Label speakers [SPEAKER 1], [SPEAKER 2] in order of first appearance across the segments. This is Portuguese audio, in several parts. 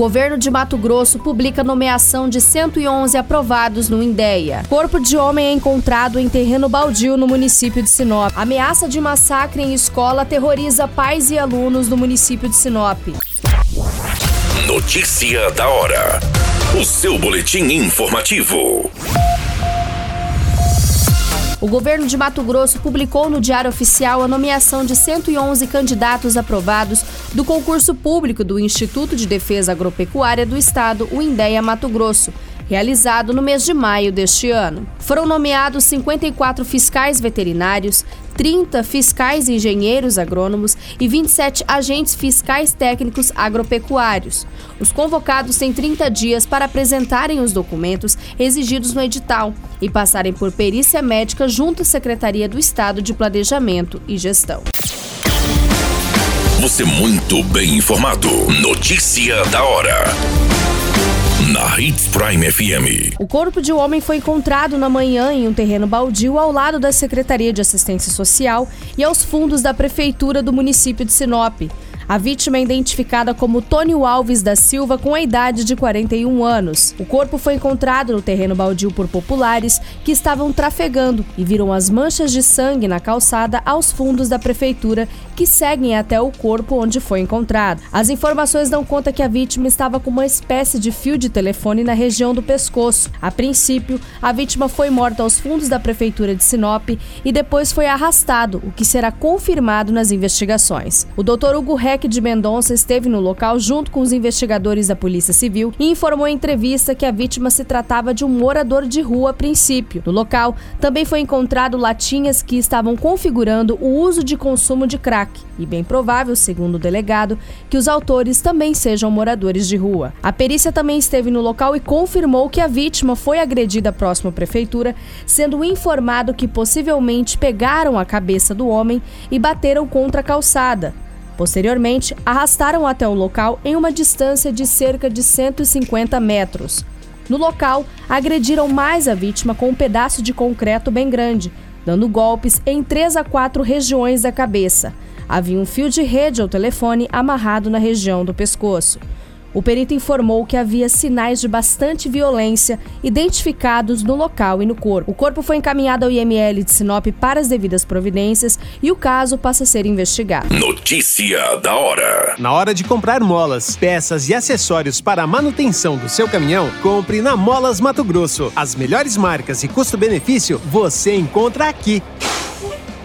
[SPEAKER 1] Governo de Mato Grosso publica nomeação de 111 aprovados no INDEA. Corpo de homem é encontrado em terreno baldio no município de Sinop. Ameaça de massacre em escola aterroriza pais e alunos do município de Sinop.
[SPEAKER 2] Notícia da hora. O seu boletim informativo.
[SPEAKER 1] O governo de Mato Grosso publicou no Diário Oficial a nomeação de 111 candidatos aprovados do concurso público do Instituto de Defesa Agropecuária do Estado, o INDEA Mato Grosso, realizado no mês de maio deste ano. Foram nomeados 54 fiscais veterinários, 30 fiscais engenheiros agrônomos e 27 agentes fiscais técnicos agropecuários. Os convocados têm 30 dias para apresentarem os documentos exigidos no edital e passarem por perícia médica junto à Secretaria do Estado de Planejamento e Gestão.
[SPEAKER 2] Você muito bem informado. Notícia da hora na Hits Prime FM.
[SPEAKER 1] O corpo de um homem foi encontrado na manhã em um terreno baldio ao lado da Secretaria de Assistência Social e aos fundos da Prefeitura do município de Sinop. A vítima é identificada como Tônio Alves da Silva, com a idade de 41 anos. O corpo foi encontrado no terreno baldio por populares que estavam trafegando e viram as manchas de sangue na calçada aos fundos da prefeitura, que seguem até o corpo onde foi encontrado. As informações dão conta que a vítima estava com uma espécie de fio de telefone na região do pescoço. A princípio, a vítima foi morta aos fundos da prefeitura de Sinop e depois foi arrastado, o que será confirmado nas investigações. O doutor Hugo Reck de Mendonça esteve no local junto com os investigadores da Polícia Civil e informou em entrevista que a vítima se tratava de um morador de rua a princípio. No local, também foi encontrado latinhas que estavam configurando o uso de consumo de crack e bem provável, segundo o delegado, que os autores também sejam moradores de rua. A perícia também esteve no local e confirmou que a vítima foi agredida próximo à prefeitura, sendo informado que possivelmente pegaram a cabeça do homem e bateram contra a calçada. Posteriormente, arrastaram até o local em uma distância de cerca de 150 metros. No local, agrediram mais a vítima com um pedaço de concreto bem grande, dando golpes em três a quatro regiões da cabeça. Havia um fio de rede ao telefone amarrado na região do pescoço. O perito informou que havia sinais de bastante violência identificados no local e no corpo. O corpo foi encaminhado ao IML de Sinop para as devidas providências e o caso passa a ser investigado.
[SPEAKER 2] Notícia da hora.
[SPEAKER 3] Na hora de comprar molas, peças e acessórios para a manutenção do seu caminhão, compre na Molas Mato Grosso. As melhores marcas e custo-benefício você encontra aqui.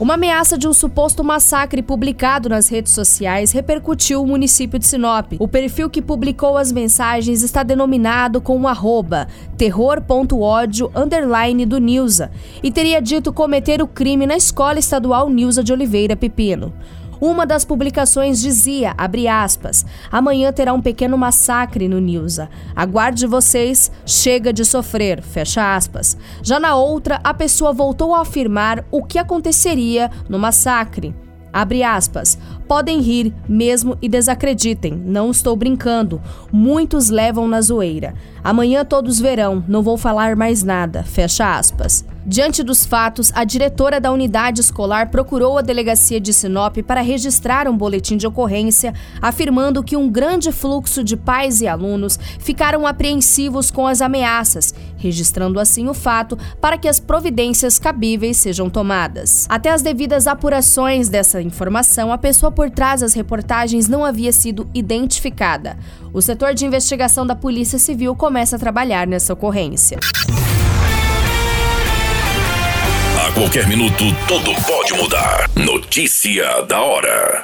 [SPEAKER 1] Uma ameaça de um suposto massacre publicado nas redes sociais repercutiu o município de Sinop. O perfil que publicou as mensagens está denominado com o arroba terror.ódio underline do Nilza e teria dito cometer o crime na escola estadual Nilza de Oliveira Pepino. Uma das publicações dizia, aspas, amanhã terá um pequeno massacre no Nilza. Aguarde vocês, chega de sofrer, fecha aspas. Já na outra, a pessoa voltou a afirmar o que aconteceria no massacre. Abre aspas. Podem rir mesmo e desacreditem, não estou brincando. Muitos levam na zoeira. Amanhã todos verão, não vou falar mais nada. Fecha aspas. Diante dos fatos, a diretora da unidade escolar procurou a delegacia de Sinop para registrar um boletim de ocorrência, afirmando que um grande fluxo de pais e alunos ficaram apreensivos com as ameaças, registrando assim o fato para que as providências cabíveis sejam tomadas. Até as devidas apurações dessa informação, a pessoa por trás das reportagens não havia sido identificada. O setor de investigação da Polícia Civil começa a trabalhar nessa ocorrência.
[SPEAKER 2] A qualquer minuto, tudo pode mudar. Notícia da hora.